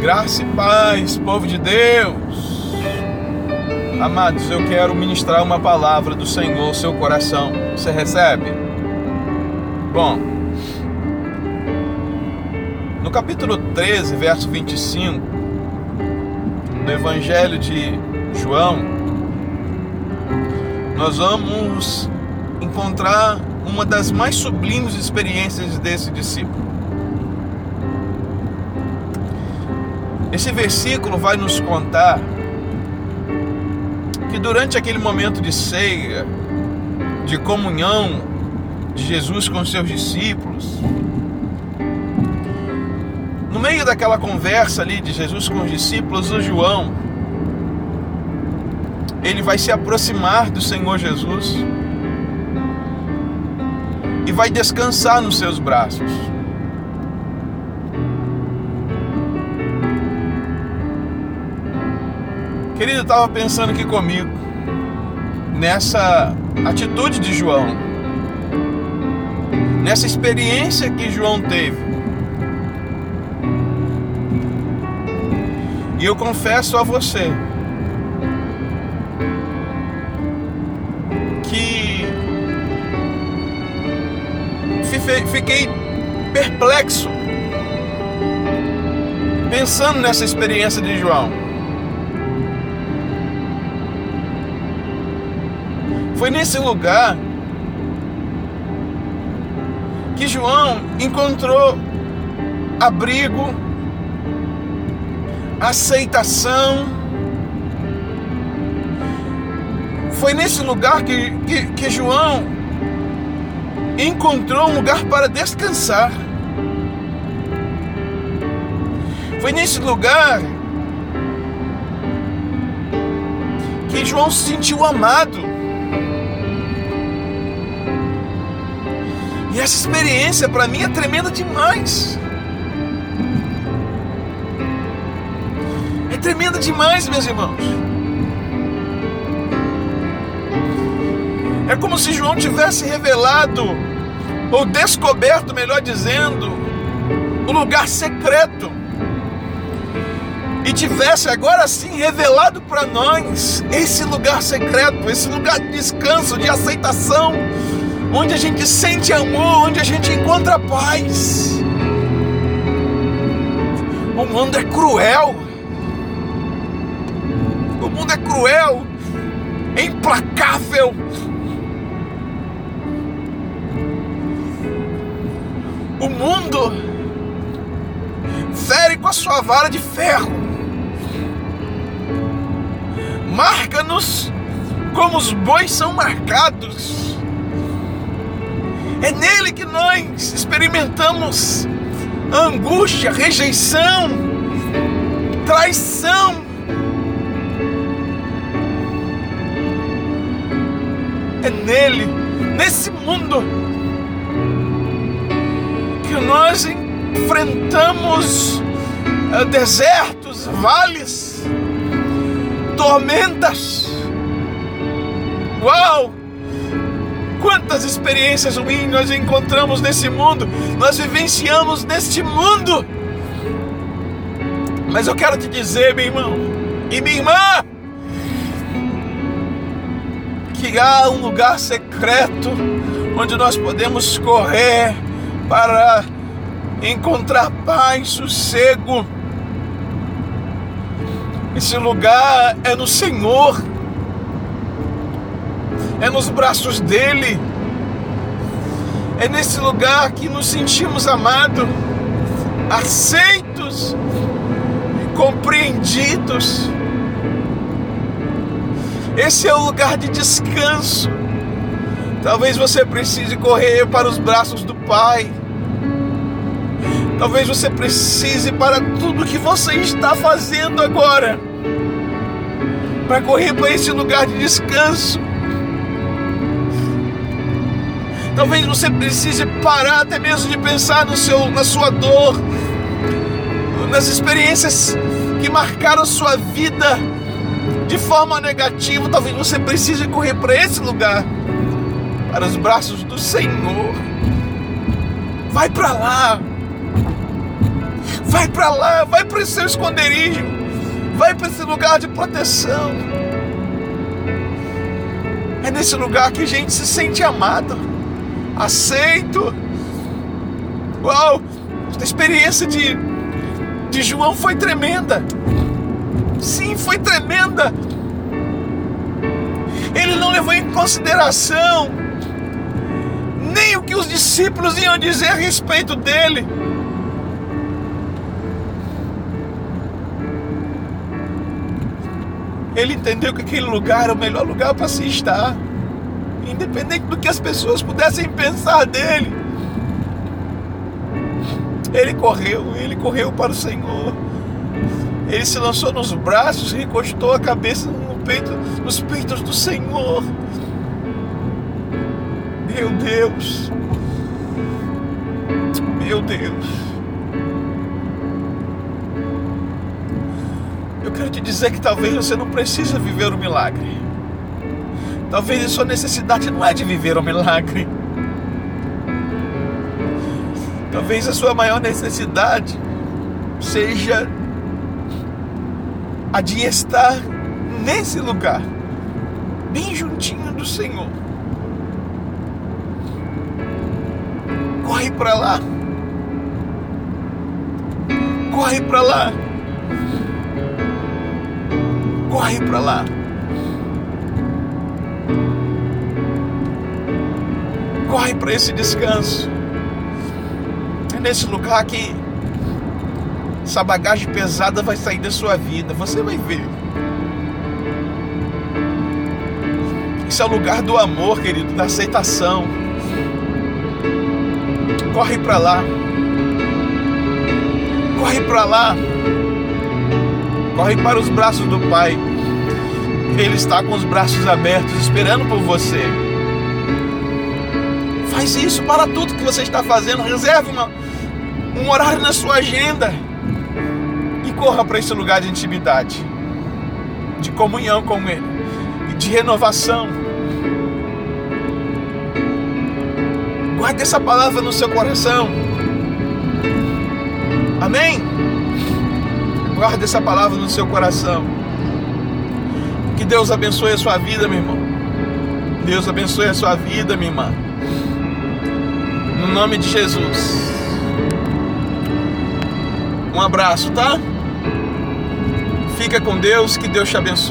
Graça e paz, povo de Deus. Amados, eu quero ministrar uma palavra do Senhor ao seu coração. Você recebe? Bom, no capítulo 13, verso 25, do Evangelho de João, nós vamos encontrar uma das mais sublimes experiências desse discípulo. Esse versículo vai nos contar que durante aquele momento de ceia, de comunhão de Jesus com seus discípulos, no meio daquela conversa ali de Jesus com os discípulos, o João, ele vai se aproximar do Senhor Jesus e vai descansar nos seus braços. Querido, eu estava pensando aqui comigo nessa atitude de João, nessa experiência que João teve. E eu confesso a você que fiquei perplexo pensando nessa experiência de João. Foi nesse lugar que João encontrou abrigo, aceitação. Foi nesse lugar que, que, que João encontrou um lugar para descansar. Foi nesse lugar que João se sentiu amado. E essa experiência para mim é tremenda demais. É tremenda demais, meus irmãos. É como se João tivesse revelado, ou descoberto, melhor dizendo, o lugar secreto. E tivesse agora sim revelado para nós esse lugar secreto, esse lugar de descanso, de aceitação, onde a gente sente amor, onde a gente encontra paz. O mundo é cruel. O mundo é cruel, é implacável. O mundo fere com a sua vara de ferro, marca-nos como os bois são marcados. É nele que nós experimentamos angústia, rejeição, traição. É nele, nesse mundo, que nós enfrentamos eh, desertos, vales, tormentas. Uau! Quantas experiências ruins nós encontramos nesse mundo, nós vivenciamos neste mundo. Mas eu quero te dizer, meu irmão e minha irmã, que há um lugar secreto onde nós podemos correr para encontrar paz, sossego. Esse lugar é no Senhor é nos braços dele. É nesse lugar que nos sentimos amados, aceitos, compreendidos. Esse é o lugar de descanso. Talvez você precise correr para os braços do Pai. Talvez você precise para tudo que você está fazendo agora. Para correr para esse lugar de descanso. Talvez você precise parar até mesmo de pensar no seu, na sua dor, nas experiências que marcaram sua vida de forma negativa. Talvez você precise correr para esse lugar, para os braços do Senhor. Vai para lá. Vai para lá, vai para esse seu esconderijo, vai para esse lugar de proteção. É nesse lugar que a gente se sente amado, aceito. Uau! A experiência de, de João foi tremenda. Sim, foi tremenda. Ele não levou em consideração nem o que os discípulos iam dizer a respeito dele. Ele entendeu que aquele lugar era o melhor lugar para se estar, independente do que as pessoas pudessem pensar dele. Ele correu, ele correu para o Senhor. Ele se lançou nos braços e encostou a cabeça no peito, nos peitos do Senhor. Meu Deus. Meu Deus. quero te dizer que talvez você não precisa viver o milagre. Talvez a sua necessidade não é de viver o milagre. Talvez a sua maior necessidade seja a de estar nesse lugar, bem juntinho do Senhor. Corre para lá. Corre para lá corre para lá. Corre para esse descanso. É nesse lugar que essa bagagem pesada vai sair da sua vida. Você vai ver. Esse é o lugar do amor, querido, da aceitação. Corre para lá. Corre para lá. Corre para os braços do Pai. Ele está com os braços abertos, esperando por você. Faz isso para tudo que você está fazendo. Reserve uma, um horário na sua agenda e corra para esse lugar de intimidade, de comunhão com Ele e de renovação. Guarde essa palavra no seu coração. Amém? Guarde essa palavra no seu coração. Que Deus abençoe a sua vida, meu irmão. Deus abençoe a sua vida, minha irmã. No nome de Jesus. Um abraço, tá? Fica com Deus, que Deus te abençoe.